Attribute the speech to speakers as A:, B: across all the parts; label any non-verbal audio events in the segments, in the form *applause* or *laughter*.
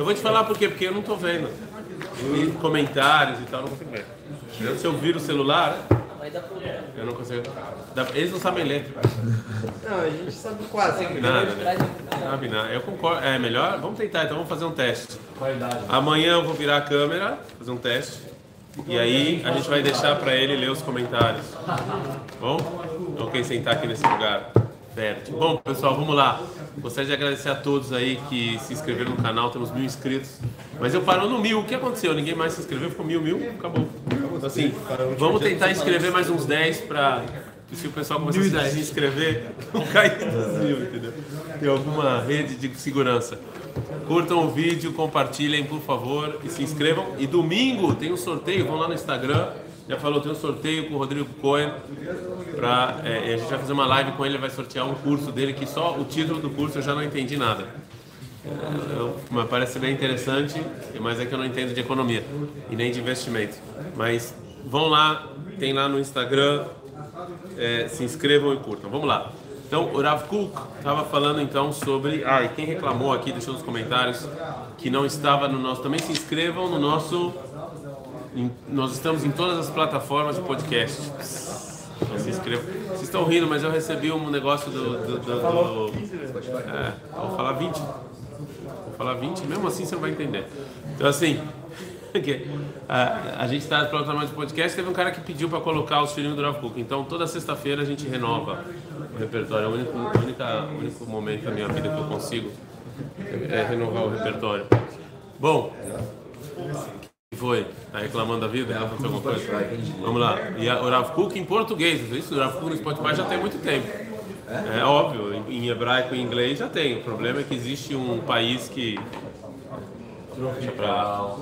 A: Eu vou te falar por quê, porque eu não tô vendo. E comentários e tal, não consigo ver. Se eu viro o celular, eu não consigo. Eles não sabem ler.
B: Não, a gente sabe quase.
A: Nada, né? Sabe nada. Eu concordo. É melhor? Vamos tentar, então vamos fazer um teste. Amanhã eu vou virar a câmera, fazer um teste. E aí a gente vai deixar para ele ler os comentários. Bom? Então quem sentar aqui nesse lugar. Bom, pessoal, vamos lá. Gostaria de agradecer a todos aí que se inscreveram no canal, temos mil inscritos. Mas eu parou no mil. O que aconteceu? Ninguém mais se inscreveu, ficou mil, mil, acabou. Assim, vamos tentar inscrever mais uns 10 para que se o pessoal começar a se inscrever, *laughs* não cair dos mil, entendeu? Tem alguma rede de segurança. Curtam o vídeo, compartilhem, por favor, e se inscrevam. E domingo tem um sorteio, vão lá no Instagram. Já falou, tem um sorteio com o Rodrigo Cohen. Pra, é, a gente vai fazer uma live com ele, ele vai sortear um curso dele que só o título do curso eu já não entendi nada. É, eu- mas parece bem interessante, mas é que eu não entendo de economia e nem de investimento. Mas vão lá, tem lá no Instagram, é, se inscrevam e curtam. Vamos lá. Então, o Rav Kuk estava falando então sobre. Ah, e quem reclamou aqui, deixou nos comentários que não estava no nosso. Também se inscrevam no nosso. Em- nós estamos em todas as plataformas de podcast. Então, se inscrevam. Vocês estão rindo, mas eu recebi um negócio do. do, do, do é, vou falar 20. Vou falar 20, mesmo assim você não vai entender. Então, assim. *laughs* a, a gente está nas plataformas de podcast. Teve um cara que pediu para colocar os filhinhos do Rav Kuk. Então, toda sexta-feira a gente renova o repertório. É o único, única, único momento da minha vida que eu consigo é renovar o repertório. Bom, foi? Tá reclamando da vida? Aconteceu alguma coisa? Vamos lá. E a, o Rav Kuk em português. Isso, o Rav Kuk no Spotify já tem muito tempo. É óbvio, em, hebraico e em inglês já tem. O problema é que existe um país que. Deixa pra lá.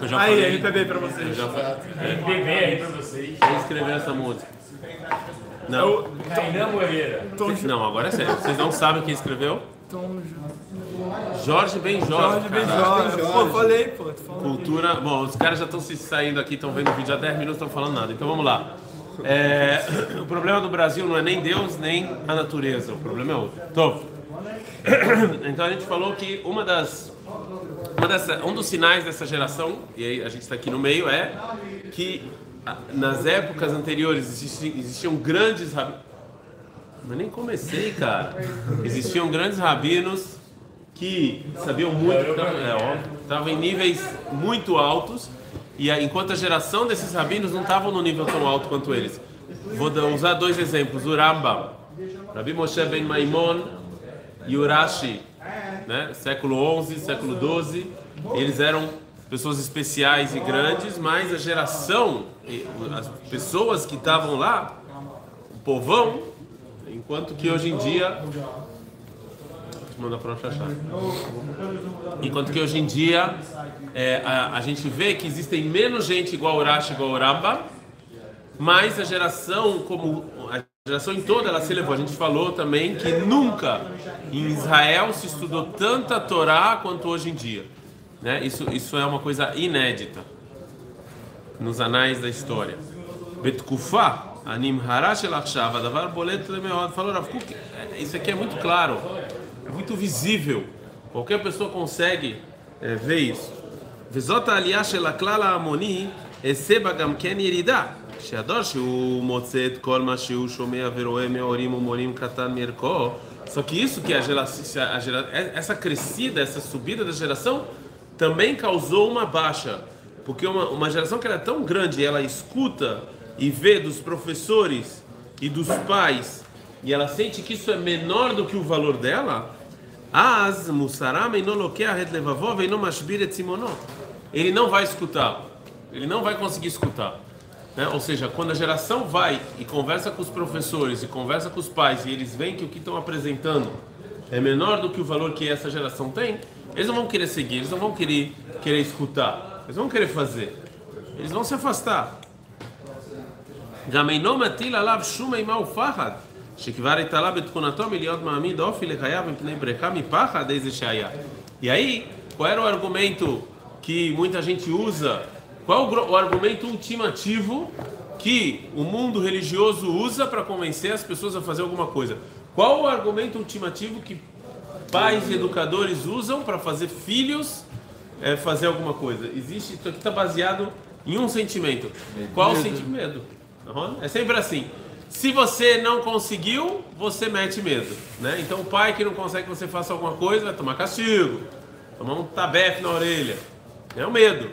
A: Eu já
B: Aí,
A: falei.
B: RPB pra
A: Eu
B: vocês.
A: já falei.
C: MPB aí pra vocês.
A: Quem escreveu essa música? Não.
C: Kainan Moreira.
A: Não, agora é sério. Vocês não sabem quem escreveu? Jorge Ben Jorge.
B: Jorge Ben
A: cara.
B: Jorge. Pô, falei, pô.
A: Cultura. Bom, os caras já estão se saindo aqui, estão vendo o vídeo há 10 minutos, não estão falando nada. Então vamos lá. É, *coughs* o problema do Brasil não é nem Deus nem a natureza, o problema é outro. Então, *coughs* então a gente falou que uma das, uma dessa, um dos sinais dessa geração, e aí a gente está aqui no meio, é que nas épocas anteriores existi- existiam grandes rabinos. Mas nem comecei, cara. Existiam grandes rabinos que sabiam muito, estavam- é em níveis muito altos, e a- enquanto a geração desses rabinos não estavam no nível tão alto quanto eles. Vou usar dois exemplos: o Rambam, Rabi Moshe Ben Maimon e o Rashi, né? século 11, século 12. Eles eram pessoas especiais e grandes, mas a geração, as pessoas que estavam lá, o povão, enquanto que hoje em dia Manda para o Xaxá. Enquanto que hoje em dia é, a, a gente vê que existem menos gente igual o Rashi, igual o Ramba, mas a geração como a geração em toda ela se elevou. A gente falou também que nunca em Israel se estudou tanta Torá quanto hoje em dia. Né? Isso, isso é uma coisa inédita nos anais da história. Betkufá, anim harash elachshav, adavar bolet lemeod. Falou é, isso aqui é muito claro, é muito visível. Qualquer pessoa consegue é, ver isso. וזאת העלייה של הכלל ההמוני, אעשה בה גם כן ירידה. שהדור שהוא מוצא את כל מה שהוא שומע ורואה מהורים ומורים קטן מערכו. Só que isso que a geração, a gera, essa crescida, essa subida da geração, também causou uma baixa. Porque uma, uma geração que era tão grande, ela escuta e vê dos professores e dos pais, e ela sente que isso é menor do que o valor dela, as musarama ele não vai escutar, ele não vai conseguir escutar. Né? Ou seja, quando a geração vai e conversa com os professores e conversa com os pais e eles veem que o que estão apresentando é menor do que o valor que essa geração tem, eles não vão querer seguir, eles não vão querer, querer escutar, eles vão querer fazer, eles vão se afastar. Gameinom atil alav shuma imal fahad. E aí, qual era o argumento que muita gente usa? Qual o argumento ultimativo que o mundo religioso usa para convencer as pessoas a fazer alguma coisa? Qual o argumento ultimativo que pais e educadores usam para fazer filhos é, fazer alguma coisa? Existe, isso aqui está baseado em um sentimento. Qual o sentimento? Uhum. É sempre assim. Se você não conseguiu, você mete medo, né? Então o pai que não consegue que você faça alguma coisa vai tomar castigo, tomar um tabefe na orelha. É o medo,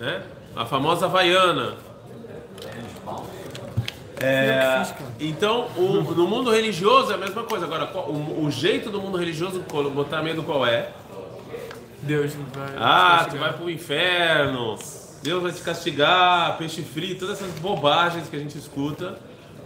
A: né? A famosa vaiana. É, então, o, no mundo religioso é a mesma coisa. Agora, o, o jeito do mundo religioso botar medo qual é?
B: Deus vai.
A: Ah, tu vai pro inferno. Deus vai te castigar, peixe frio, todas essas bobagens que a gente escuta,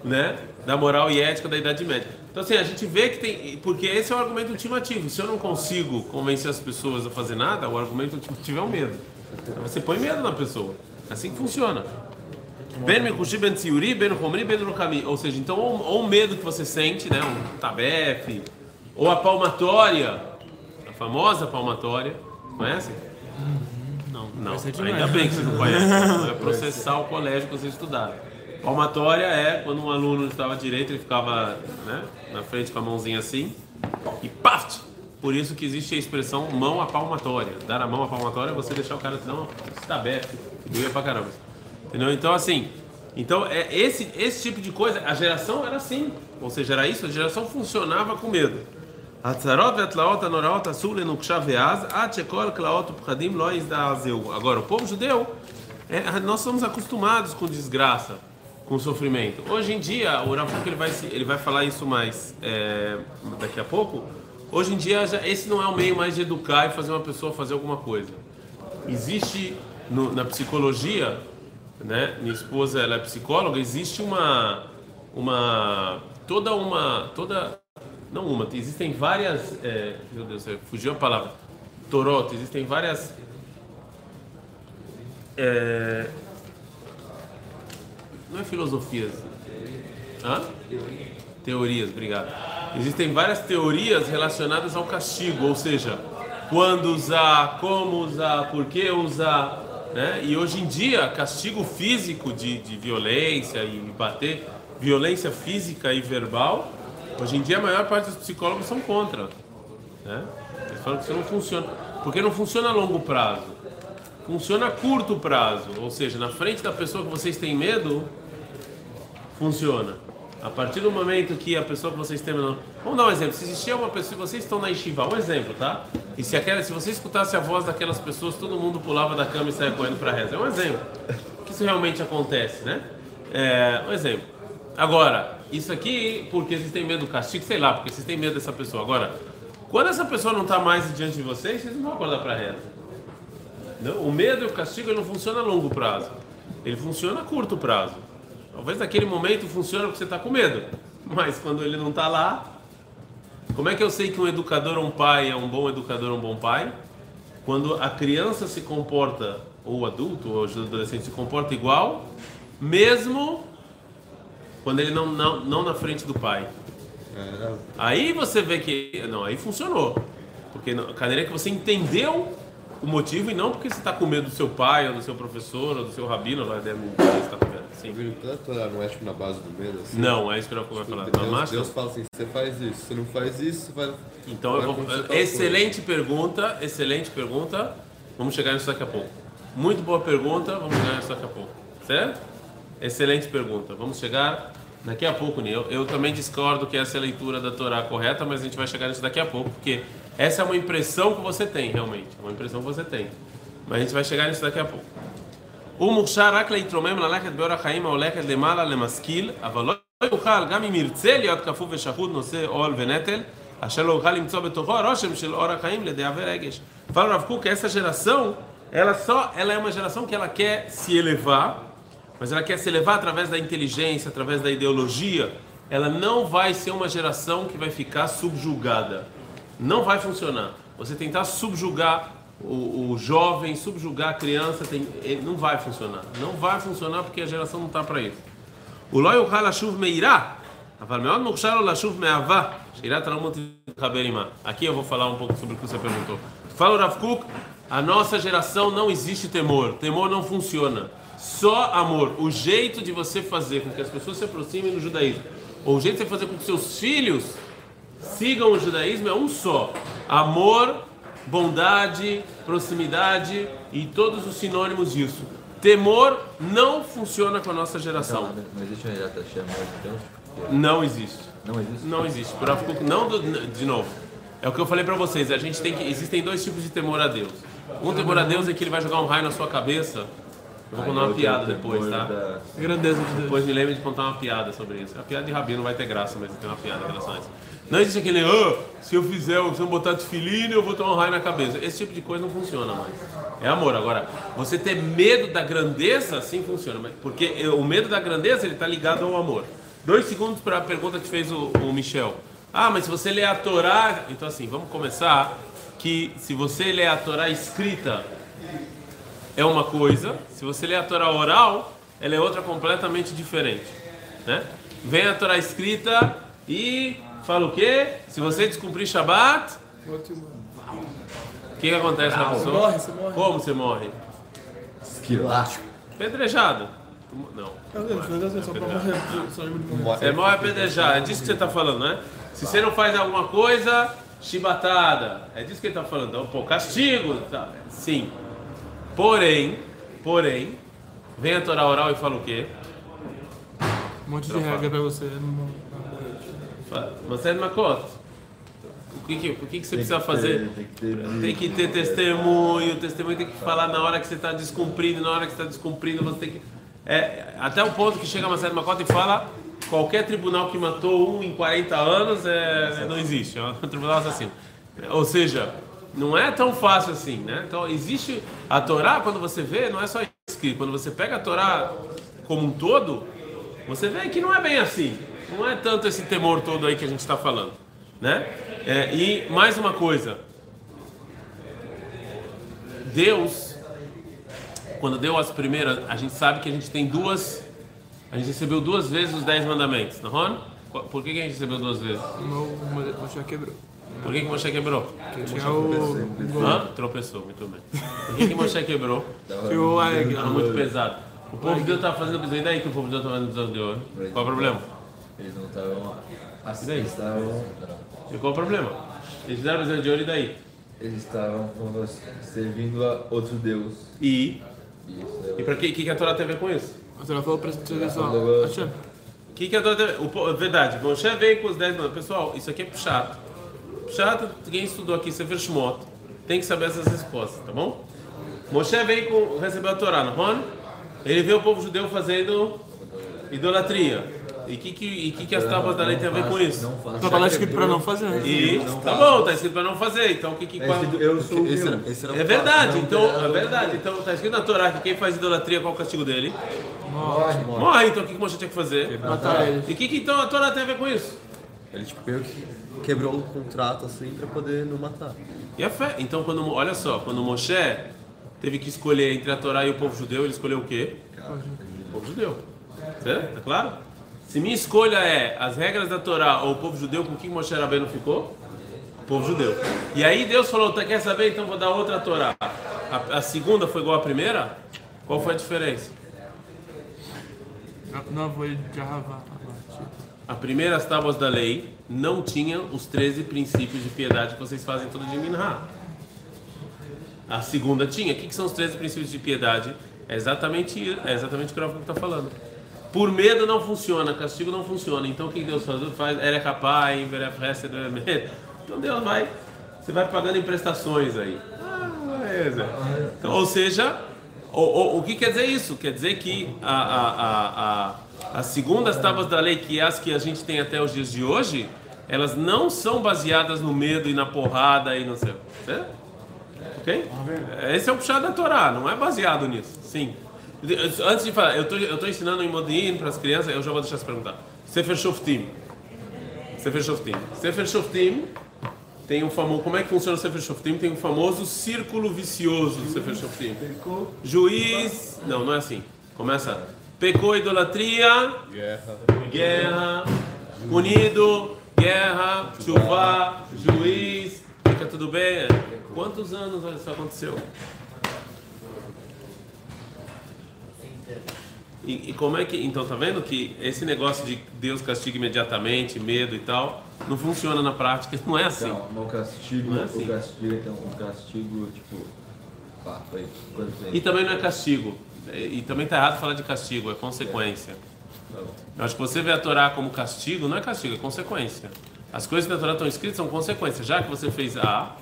A: né? Da moral e ética da Idade Média. Então, assim, a gente vê que tem. Porque esse é o argumento ultimativo. Se eu não consigo convencer as pessoas a fazer nada, o argumento ultimativo é o medo. Então, você põe medo na pessoa. Assim que funciona. Ben Mekushi Ben Tziuri, Ben Romri, Ben Rukami. Ou seja, então, ou, ou o medo que você sente, né? Um tabefe, ou a palmatória, a famosa palmatória. Conhece? Não, não. Ainda bem que você não conhece. *laughs* Vai processar o colégio que vocês estudaram. Palmatória é quando um aluno estava direito, ele ficava né, na frente com a mãozinha assim e paft! Por isso que existe a expressão mão a palmatória. Dar a mão a palmatória é você deixar o cara dar uma aberto, doía pra caramba. Entendeu? Então, assim, então é esse, esse tipo de coisa, a geração era assim. Ou seja, era isso, a geração funcionava com medo. Agora, o povo judeu, é, nós somos acostumados com desgraça, com sofrimento. Hoje em dia, o Rav ele vai, ele vai falar isso mais é, daqui a pouco. Hoje em dia, já, esse não é o meio mais de educar e fazer uma pessoa fazer alguma coisa. Existe no, na psicologia, né? Minha esposa ela é psicóloga. Existe uma, uma toda uma toda não uma, existem várias, é, meu Deus, fugiu a palavra, torot, existem várias é, não é filosofias, Hã? Teorias, obrigado. Existem várias teorias relacionadas ao castigo, ou seja, quando usar, como usar, por que usar, né? E hoje em dia, castigo físico de, de violência e bater, violência física e verbal, Hoje em dia a maior parte dos psicólogos são contra. Né? Eles falam que isso não funciona. Porque não funciona a longo prazo. Funciona a curto prazo. Ou seja, na frente da pessoa que vocês têm medo, funciona. A partir do momento que a pessoa que vocês têm. Vamos dar um exemplo. Se existia uma pessoa, vocês estão na Yeshiva, um exemplo, tá? E se, aquela, se você escutasse a voz daquelas pessoas, todo mundo pulava da cama e saia correndo para reza. É um exemplo. Que isso realmente acontece, né? É um exemplo. Agora, isso aqui porque vocês têm medo do castigo, sei lá, porque vocês têm medo dessa pessoa. Agora, quando essa pessoa não está mais diante de vocês, vocês não vão acordar para reza. Não? O medo e o castigo não funcionam a longo prazo. Ele funciona a curto prazo. Talvez naquele momento funcione porque você está com medo. Mas quando ele não está lá, como é que eu sei que um educador ou um pai é um bom educador ou um bom pai? Quando a criança se comporta, ou o adulto, ou o adolescente se comporta igual, mesmo quando ele não, não, não na frente do pai. É. Aí você vê que. Não, aí funcionou. Porque cadeira é que você entendeu o motivo e não porque você está com medo do seu pai, ou do seu professor, ou do seu rabino, lá deve estar com medo. Sim.
D: Tanto não é tipo na base do medo? Assim,
A: não, é isso que eu vou falar.
D: Deus, Deus, Deus fala assim: você faz isso, você não faz isso, você vai.
A: Então vai eu vou. Excelente pergunta, excelente pergunta. Vamos chegar nisso daqui a pouco. Muito boa pergunta, vamos chegar nisso daqui a pouco. Certo? Excelente pergunta. Vamos chegar daqui a pouco, Nil. Eu, eu também discordo que essa é a leitura da Torá correta, mas a gente vai chegar nisso daqui a pouco, porque essa é uma impressão que você tem, realmente. É uma impressão que você tem. Mas a gente vai chegar nisso daqui a pouco. הוא מוכשר רק להתרומם ללכת באור החיים ההולכת למעלה למשכיל, אבל לא יוכל, גם אם ירצה להיות כפוף ושחוט נושא עול ונטל, אשר לא יוכל למצוא בתוכו הרושם של אור החיים לדעה ורגש. Fala Rav Kuk, essa geração, ela só, ela é uma geração que ela quer se elevar, mas ela quer se elevar através da inteligência, através da ideologia, ela não vai ser uma geração que vai ficar subjugada. Não vai funcionar. Você tentar subjugar o, o jovem subjugar a criança, tem, ele não vai funcionar. Não vai funcionar porque a geração não está para isso. O Ló Yochal Meirá, Aqui eu vou falar um pouco sobre o que você perguntou. Fala o Rav Kuk, a nossa geração não existe temor, temor não funciona. Só amor, o jeito de você fazer com que as pessoas se aproximem do judaísmo, ou o jeito de você fazer com que seus filhos sigam o judaísmo é um só: amor bondade, proximidade e todos os sinônimos disso. Temor não funciona com a nossa geração.
E: Não, não existe um Erat Hashem, de Deus?
A: Não existe.
E: Não existe?
A: Não existe. Não do- de novo. É o que eu falei pra vocês. A gente tem que existem dois tipos de temor a Deus. Um temor a Deus é que ele vai jogar um raio na sua cabeça. Eu vou contar uma piada depois, tá?
E: Da...
B: Grandeza de Deus.
A: Depois me lembre de contar uma piada sobre isso. A piada de Rabi não vai ter graça, mas tem uma piada em relação a isso. Não existe aquele, "Ah, se eu fizer, se eu botar tefiline, eu vou tomar um raio na cabeça. Esse tipo de coisa não funciona mais. É amor. Agora, você ter medo da grandeza, sim funciona. Porque o medo da grandeza, ele está ligado ao amor. Dois segundos para a pergunta que fez o, o Michel. Ah, mas se você ler a Torá... Então assim, vamos começar que se você ler a Torá escrita, é uma coisa, se você ler a Torá oral, ela é outra completamente diferente. Né? Vem a Torá escrita e fala o quê? Se você descumprir Shabat, o que, que acontece com a pessoa?
B: morre, você morre.
A: Como você morre?
E: Esquilástico.
A: Pedrejado. Não.
B: É
A: morre apedrejado. É disso que você está falando, né? Se você não faz alguma coisa, chibatada. É disso que ele está falando. Então, pô, castigo. Tá. Sim. Porém, porém, vem a Torá oral e fala o quê?
B: Um monte de regra pra você. Não...
A: Você é Makot. O que, que, o que, que você precisa fazer?
E: Tem que ter...
A: Tem que ter testemunho, o testemunho tem que falar na hora que você está descumprindo, na hora que você está descumprindo, você tem que. É, até o ponto que chega a Marcelo Macota e fala: qualquer tribunal que matou um em 40 anos é, não existe, é um *laughs* tribunal assassino. Ou seja, não é tão fácil assim, né? Então, existe. A Torá, quando você vê, não é só escrito, quando você pega a Torá como um todo, você vê que não é bem assim. Não é tanto esse temor todo aí que a gente está falando, né? É, e mais uma coisa. Deus, quando deu as primeiras, a gente sabe que a gente tem duas, a gente recebeu duas vezes os dez mandamentos, não é? Por que, que a gente recebeu duas vezes?
B: O Moshe quebrou.
A: Por que, que Moshe quebrou?
B: Porque tinha o.
A: Hã? Tropeçou, muito bem. Por que, que Moshe quebrou?
B: Tinha o Aeg.
A: Era muito pesado. O povo de Deus estava fazendo prisão. E daí que o povo de Deus estava fazendo prisão de ouro? Qual é o problema?
E: Eles não estavam... Assim,
A: daí?
E: eles estavam...
A: E qual o problema? Eles fizeram prisão de ouro e daí?
E: Eles estavam servindo a outro Deus.
A: E?
E: Isso
A: E para que, que, que a Torá tem a ver com isso?
B: A senhora falou pra você pessoal.
A: O que, que a Torá tem a ver? O, verdade, Moshe veio com os 10 mandamentos. Pessoal, isso aqui é chato. Chato, quem estudou aqui, Sefer Shmot, tem que saber essas respostas, tá bom? Moshe veio com, recebeu a Torá, não é? Ele vê o povo judeu fazendo idolatria. E o que, que, e que, que as tábuas da lei tem a ver com isso?
E: Não faça.
B: Tá falando escrito pra não fazer. né?
A: E tá bom, tá escrito para não fazer. Então o que que
E: É
A: qual-
E: eu sou o
D: Esse esse
A: É verdade,
E: Não
A: então é verdade. Então tá escrito na Torá que quem faz idolatria qual é o castigo dele?
E: Morre, morre.
A: Morre. Então o que que Moshe tinha que fazer?
B: Matar eles.
A: E o que, que então a Torá tem a ver com isso?
D: Ele tipo, quebrou o contrato assim pra poder não matar.
A: E a fé. Então quando olha só, quando Moshe teve que escolher entre a Torá e o povo judeu, ele escolheu o quê? O povo judeu. Certo? Tá claro? Se minha escolha é as regras da Torá ou o povo judeu, com quem Moshe Rabbeinu ficou? O povo judeu. E aí Deus falou, tá, quer saber? Então vou dar outra Torá. A, a segunda foi igual à primeira? Qual foi a diferença?
B: Não, vou de.
A: A primeira, as tábuas da lei, não tinham os 13 princípios de piedade que vocês fazem todo dia em Minha. A segunda tinha. O que, que são os 13 princípios de piedade? É exatamente, é exatamente o que o Rafa está falando. Por medo não funciona, castigo não funciona. Então o que Deus faz? Faz era capaz, Então Deus vai, você vai pagando em prestações aí. Ah. Então, ou seja, o, o, o que quer dizer isso? Quer dizer que a, a, a, a, as segundas tábuas da lei, que é as que a gente tem até os dias de hoje, elas não são baseadas no medo e na porrada e não sei. Certo? Ok? Esse é o puxado da Torá, não é baseado nisso. Sim. Antes de falar, eu estou ensinando em Modin para as crianças, eu já vou deixar você perguntar. Sefer Shoftim. Sefer Shoftim. Sefer Shoftim tem um famoso. Como é que funciona o Sefer Shoftim? Tem um famoso círculo vicioso do Sefer Shoftim. Juiz. Não, não é assim. Começa. Pecou idolatria,
D: Guerra.
A: guerra, punido, guerra, chuva, juiz, fica tudo bem. Quantos anos isso aconteceu? E, e como é que. Então, tá vendo que esse negócio de Deus castiga imediatamente, medo e tal, não funciona na prática, não é assim.
E: Mas o castigo,
A: Não é assim.
E: o castigo, então, o castigo, tipo, pá, foi?
A: E também não é castigo. E, também tá errado falar de castigo, é consequência.
E: Tá bom.
A: Eu acho que você vê a Torá como castigo, não é castigo, é consequência. As coisas da Torá estão escritas são consequências. Já que você fez A,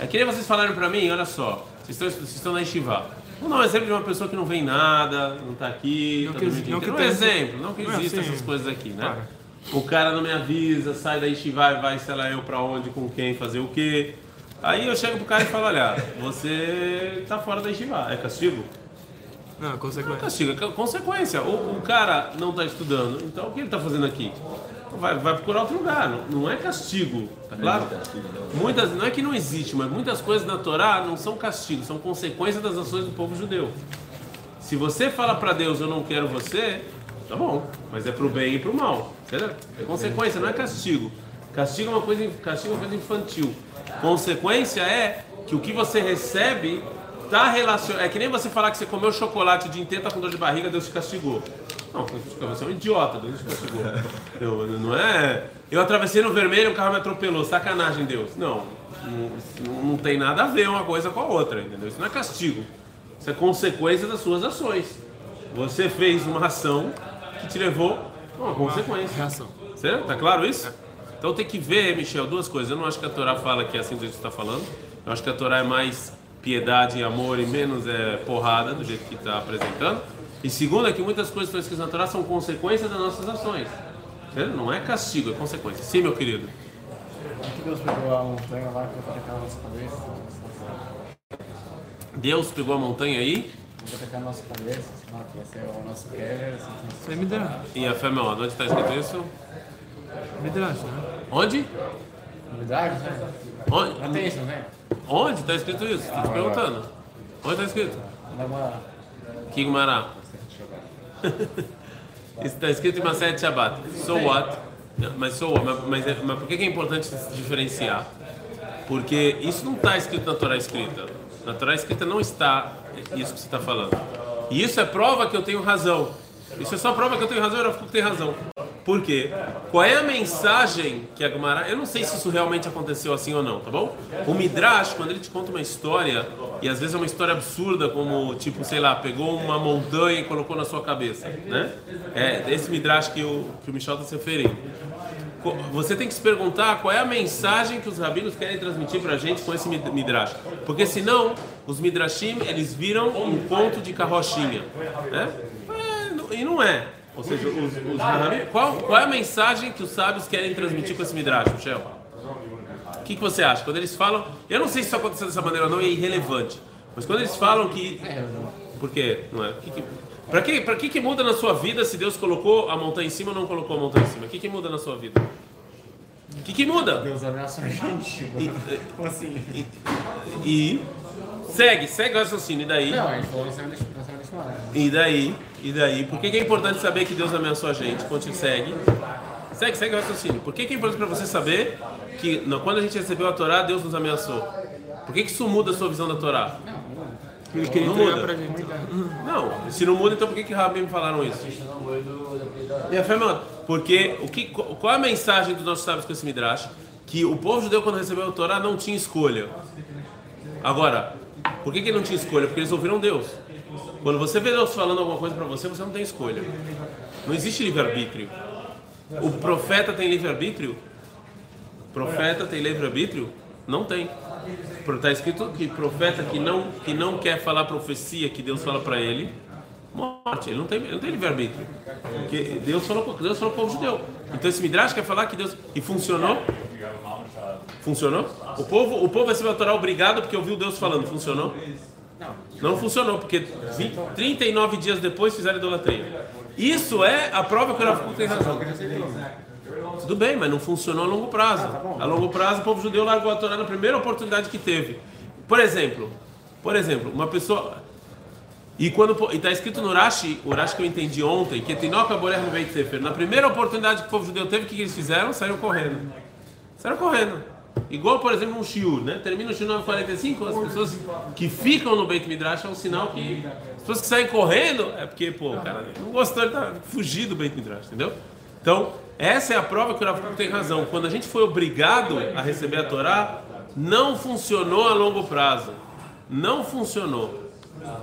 A: é que nem vocês falaram pra mim, olha só, vocês estão, vocês estão na Yeshiva. Vou dar um exemplo de uma pessoa que não vem nada, não tá aqui,
B: Não
A: tá
B: que- não
A: Um exemplo, não que
B: Não é
A: existam
B: assim.
A: essas coisas aqui, né?
B: Para.
A: O cara não me avisa, sai da Yeshiva e vai, sei lá, eu pra onde, com quem, fazer o quê. Aí eu chego pro cara e falo, olha, você tá fora da Yeshiva, é castigo?
B: Não,
A: Não é
B: consequência.
A: castigo, é consequência. O, o cara não está estudando, então o que ele está fazendo aqui? Vai, vai procurar outro lugar, não, não é castigo, tá claro? Muitas, não é que não existe, mas muitas coisas na Torá não são castigo, são consequências das ações do povo judeu. Se você fala para Deus, eu não quero você, tá bom, mas é pro bem e pro mal, certo? É consequência, não é castigo. Castigo é uma coisa, castigo é uma coisa infantil. Consequência é que o que você recebe tá relacionado. É que nem você falar que você comeu chocolate o dia inteiro, tá com dor de barriga, Deus te castigou. Não, você é um idiota, Deus te castigou. Eu, não é. Eu atravessei no vermelho, o carro me atropelou, sacanagem, Deus. Não, não, não tem nada a ver uma coisa com a outra, entendeu? Isso não é castigo. Isso é consequência das suas ações. Você fez uma ação que te levou a uma consequência.
B: Reação.
A: Certo? Tá claro isso? Então tem que ver, Michel, duas coisas. Eu não acho que a Torá fala que é assim do jeito que você está falando. Eu acho que a Torá é mais piedade e amor e menos é porrada, do jeito que está apresentando. E segundo é que muitas coisas que estão escritas na Torá são consequências das nossas ações. Não é castigo, é consequência. Sim, meu querido.
F: que Deus pegou a montanha lá que vai tacar na nossa cabeça?
A: Deus pegou a montanha aí
F: Vai tacar na nossa cabeça, vai ser o nosso assim,
B: Isso é Midrash.
A: e a fé meu, onde está escrito isso?
B: Midrash, né?
A: Onde?
F: novidade, né?
A: Onde?
F: Tem isso, né?
A: Onde está escrito isso? Estou te perguntando. Onde está escrito? Gumará. *laughs* Isso está escrito em Maset Shabbat. So what? Mas, so what? Mas, mas, é- mas por que é importante se diferenciar? Porque isso não está escrito na Torá escrita. Na Torá escrita não está isso que você está falando. E isso é prova que eu tenho razão. Isso é só prova que eu tenho razão, eu fico tem razão. Por quê? Qual é a mensagem que a Gemara... Eu não sei se isso realmente aconteceu assim ou não, tá bom? O Midrash, quando ele te conta uma história, e às vezes é uma história absurda, como, tipo, sei lá, pegou uma montanha e colocou na sua cabeça, né? É esse Midrash que o, que o Michel está se referindo. Você tem que se perguntar qual é a mensagem que os rabinos querem transmitir para a gente com esse mid- midrash. Porque senão, os midrashim, eles viram um conto de carrochinha. Né? É, e não é. Ou seja, os, os qual, qual é a mensagem que os sábios querem transmitir com esse midrash, Michel? O que, que você acha? Quando eles falam... Eu não sei se isso aconteceu dessa maneira ou não, é irrelevante. Mas quando eles falam que... Por quê? Não é? Que que, pra que, pra que que muda na sua vida se Deus colocou a montanha em cima ou não colocou a montanha em cima? O que, que muda na sua vida? O que, que muda?
F: Deus ameaça a gente.
A: E,
F: assim?
A: e segue, segue o raciocínio. E daí?
F: Não, gente falou na
A: E daí? E daí? Por que, que é importante saber que Deus ameaçou a gente? Continue, segue. Segue, segue o raciocínio. Por que, que é importante para você saber que não, quando a gente recebeu a Torá, Deus nos ameaçou? Por que, que isso muda a sua visão da Torá?
B: Ele queria
A: Não muda.
B: pra gente.
A: Não, se não muda, então por que que Rabim me falaram isso? E a fé, mano, porque o que, qual é a mensagem dos nossos sábios com esse Midrash? Que o povo judeu, quando recebeu a Torá, não tinha escolha. Agora, por que, que não tinha escolha? Porque eles ouviram Deus. Quando você vê Deus falando alguma coisa para você, você não tem escolha. Não existe livre-arbítrio. O profeta tem livre-arbítrio? Profeta tem livre-arbítrio? Não tem. Está escrito que profeta que não, que não quer falar profecia que Deus fala para ele, morte. Ele não tem, não tem livre-arbítrio. Porque Deus falou, Deus falou com o povo judeu. Então esse Midrash quer falar que Deus. E funcionou? Funcionou? O povo, o povo a Torá obrigado porque ouviu Deus falando. Funcionou? Não funcionou, porque 20, 39 dias depois fizeram idolatria. Isso é a prova que o Rav tem razão. Tudo bem, mas não funcionou a longo prazo. A longo prazo, o povo judeu largou a Torá na primeira oportunidade que teve. Por exemplo, por exemplo, uma pessoa. E quando está escrito no Rashi, o Rashi que eu entendi ontem, que Tinoca Borer no Beit Sefer, na primeira oportunidade que o povo judeu teve, o que eles fizeram? Saíram correndo. Saíram correndo. Igual, por exemplo, um shiur, né? Termina o shiur 9h45, as pessoas que ficam no Beit Midrash é um sinal que as pessoas que saem correndo é porque, pô, o cara não gostou, ele tá fugindo do Beit Midrash, entendeu? Então, essa é a prova que o Rav Kuk tem razão. Quando a gente foi obrigado a receber a Torá, não funcionou a longo prazo. Não funcionou.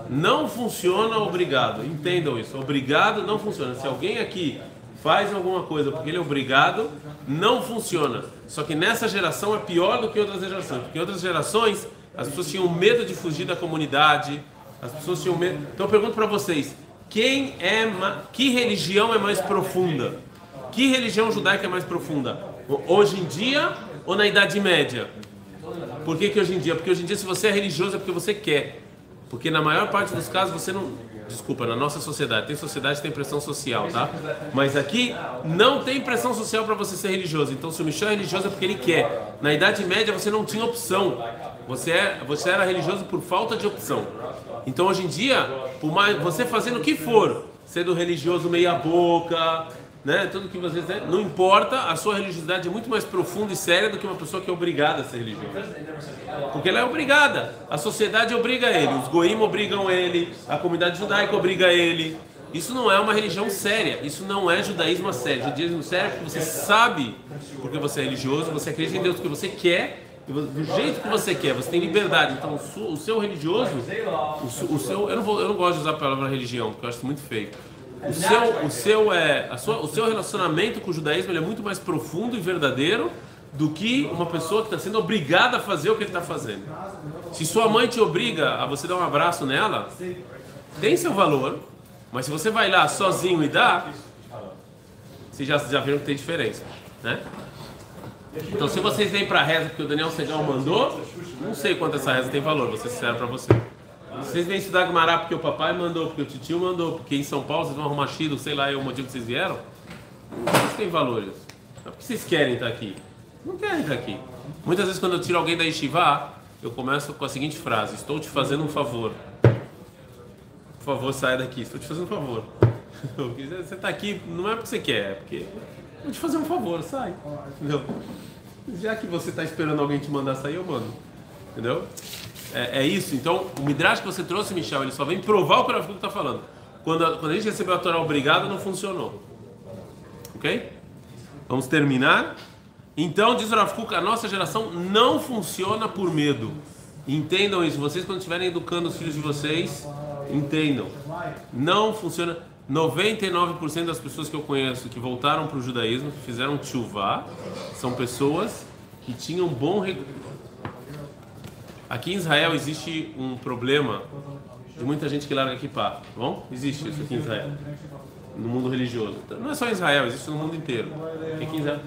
A: Não funciona obrigado. Entendam isso. Obrigado não funciona. Se alguém aqui faz alguma coisa porque ele é obrigado, não funciona. Só que nessa geração é pior do que outras gerações. Porque em outras gerações as pessoas tinham medo de fugir da comunidade, as pessoas tinham medo. Então eu pergunto para vocês: quem é ma... que religião é mais profunda? Que religião judaica é mais profunda? Hoje em dia ou na Idade Média? Por que, que hoje em dia? Porque hoje em dia, se você é religioso, é porque você quer. Porque na maior parte dos casos você não. Desculpa, na nossa sociedade, tem sociedade que tem pressão social, tá? Mas aqui não tem pressão social para você ser religioso. Então, se o Michel é religioso é porque ele quer. Na Idade Média você não tinha opção. Você, é, você era religioso por falta de opção. Então, hoje em dia, por mais, você fazendo o que for, sendo religioso meia-boca, né? Tudo que vocês né? não importa, a sua religiosidade é muito mais profunda e séria do que uma pessoa que é obrigada a ser religiosa. Porque ela é obrigada. A sociedade obriga ele, os goim obrigam ele, a comunidade judaica obriga ele. Isso não é uma religião séria, isso não é judaísmo sério. Judaísmo sério é porque você sabe porque você é religioso, você acredita em Deus que você quer, do jeito que você quer, você tem liberdade. Então, o seu religioso, o seu, eu não, vou, eu não gosto de usar a palavra religião, porque eu acho muito feio o seu, o seu, é, a sua, o seu relacionamento com o judaísmo é muito mais profundo e verdadeiro do que uma pessoa que está sendo obrigada a fazer o que ele está fazendo. Se sua mãe te obriga a você dar um abraço nela, tem seu valor, mas se você vai lá sozinho e dá, vocês já, já viram que tem diferença, né? Então, se vocês vêm para a reza porque o Daniel Segal mandou, não sei quanto essa reza tem valor, vou ser sincero para você. Vocês vêm estudar Gumará porque o papai mandou, porque o tio mandou, porque em São Paulo vocês vão arrumar Chilo, sei lá, é o motivo que vocês vieram. Isso tem valores. É porque vocês querem estar aqui. Não querem estar aqui. Muitas vezes quando eu tiro alguém da Yeshiva, eu começo com a seguinte frase: Estou te fazendo um favor. Por favor, saia daqui. Estou te fazendo um favor. *laughs* Você está aqui não é porque você quer, é porque vou te fazer um favor, sai. Já que você está esperando alguém te mandar sair, eu mando. Entendeu? É, é, isso. Então, o Midrash que você trouxe, Michel, ele só vem provar o que o Rav está falando. Quando a, quando a gente recebeu a Torá obrigada, não funcionou. Ok? Vamos terminar. Então, diz o Rav a nossa geração não funciona por medo. Entendam isso. Vocês, quando estiverem educando os filhos de vocês, entendam. Não funciona. 99% das pessoas que eu conheço que voltaram para o judaísmo, que fizeram chuvá, são pessoas que tinham bom Aqui em Israel existe um problema de muita gente que larga kippah, tá bom? Existe isso aqui em Israel, no mundo religioso. Não é só em Israel, existe no mundo inteiro. Aqui em Israel.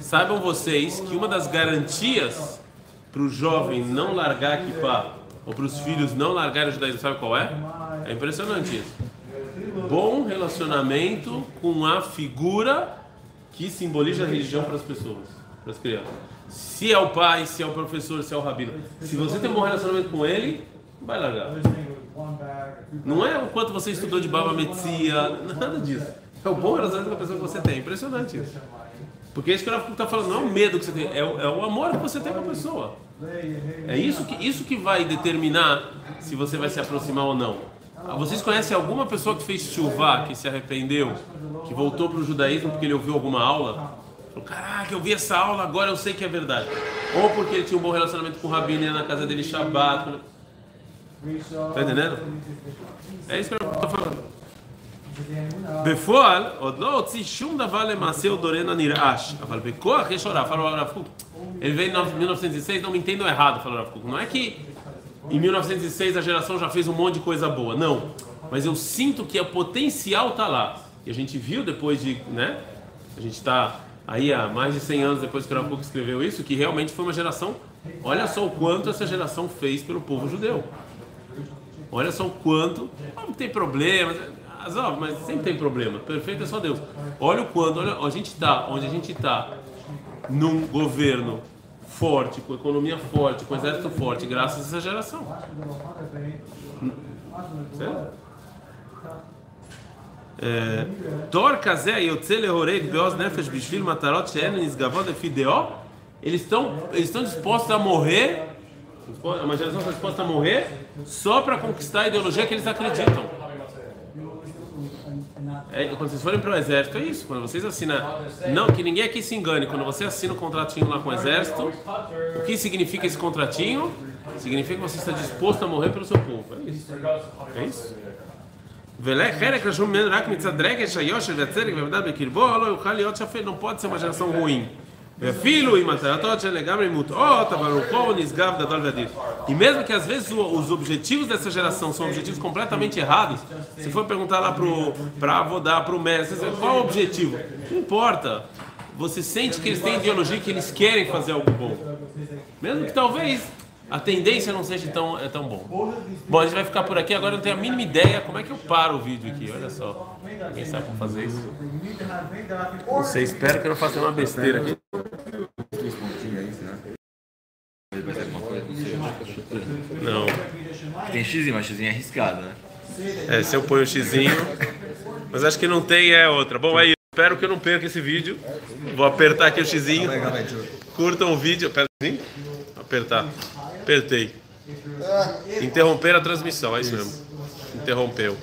A: Saibam vocês que uma das garantias para o jovem não largar kippah, ou para os filhos não largarem o judaísmo, sabe qual é? É impressionante isso. Bom relacionamento com a figura que simboliza a religião para as pessoas, para as crianças se é o pai, se é o professor, se é o rabino. Se você tem um bom relacionamento com ele, vai largar. Não é o quanto você estudou de Baba Metzia, nada disso. É o bom relacionamento com a pessoa que você tem. Impressionante isso. Porque isso que ela está falando não é o medo que você tem, é o, é o amor que você tem com a pessoa. É isso que, isso que vai determinar se você vai se aproximar ou não. Vocês conhecem alguma pessoa que fez chuva, que se arrependeu, que voltou para o judaísmo porque ele ouviu alguma aula? Falou, caraca, eu vi essa aula, agora eu sei que é verdade. Ou porque ele tinha um bom relacionamento com o Rabino, ia na casa dele Shabbat. Tá entendendo? É isso que eu estou falando. בפועל, עוד לא הוציא שום דבר למעשה או דורן הנרעש, אבל בכוח יש הוראה, falou Rav Kuk. Ele veio em 1906, não me entendam errado, falou Rav Kuk. Não é que em 1906 a geração já fez um monte de coisa boa, não. Mas eu sinto que o potencial está lá. E a gente viu depois de, né? A gente está aí há mais de 100 anos depois que o Rav escreveu isso, que realmente foi uma geração. Olha só o quanto essa geração fez pelo povo judeu. Olha só o quanto. Não tem problema, mas sempre tem problema. Perfeito é só Deus. Olha o quanto. Olha, a gente está onde a gente está num governo forte, com economia forte, com exército forte, graças a essa geração. Certo? Eles estão eles estão dispostos a morrer uma geração está disposta a morrer só para conquistar a ideologia que eles acreditam é, quando vocês forem para o exército é isso quando vocês assinam não que ninguém aqui se engane quando você assina um contratinho lá com o exército o que significa esse contratinho significa que você está disposto a morrer pelo seu povo é isso é isso חלק רשום ממנו רק מצד רגש היושר והצדק והמדד בקרבו, לא יוכל להיות שפל, não pode ser uma geração ruim. ואפילו אם מטרתו של לגמרי מוטעות, אבל רוחו נשגב גדול ואדיר. E mesmo que às vezes o- os objetivos dessa geração são objetivos completamente errados, se for perguntar lá pro para Avodá, pro mestre, você diz, qual é o objetivo? Não importa. Você sente que eles têm ideologia que eles querem fazer algo bom. Mesmo que talvez a tendência não seja tão, é tão bom. Bom, a gente vai ficar por aqui. Agora eu não tenho a mínima ideia como é que eu paro o vídeo aqui. Olha só. Quem sabe como fazer isso? Não sei, espero que eu não faça uma besteira aqui.
E: Não. Tem xizinho, mas xizinho é arriscado, né?
A: É, se eu ponho o xizinho. Mas acho que não tem, é outra. Bom, é isso. Espero que eu não perca esse vídeo. Vou apertar aqui o xizinho. Curtam o vídeo. Assim? Apertar. Apertei. Interromper a transmissão, é isso mesmo. Interrompeu.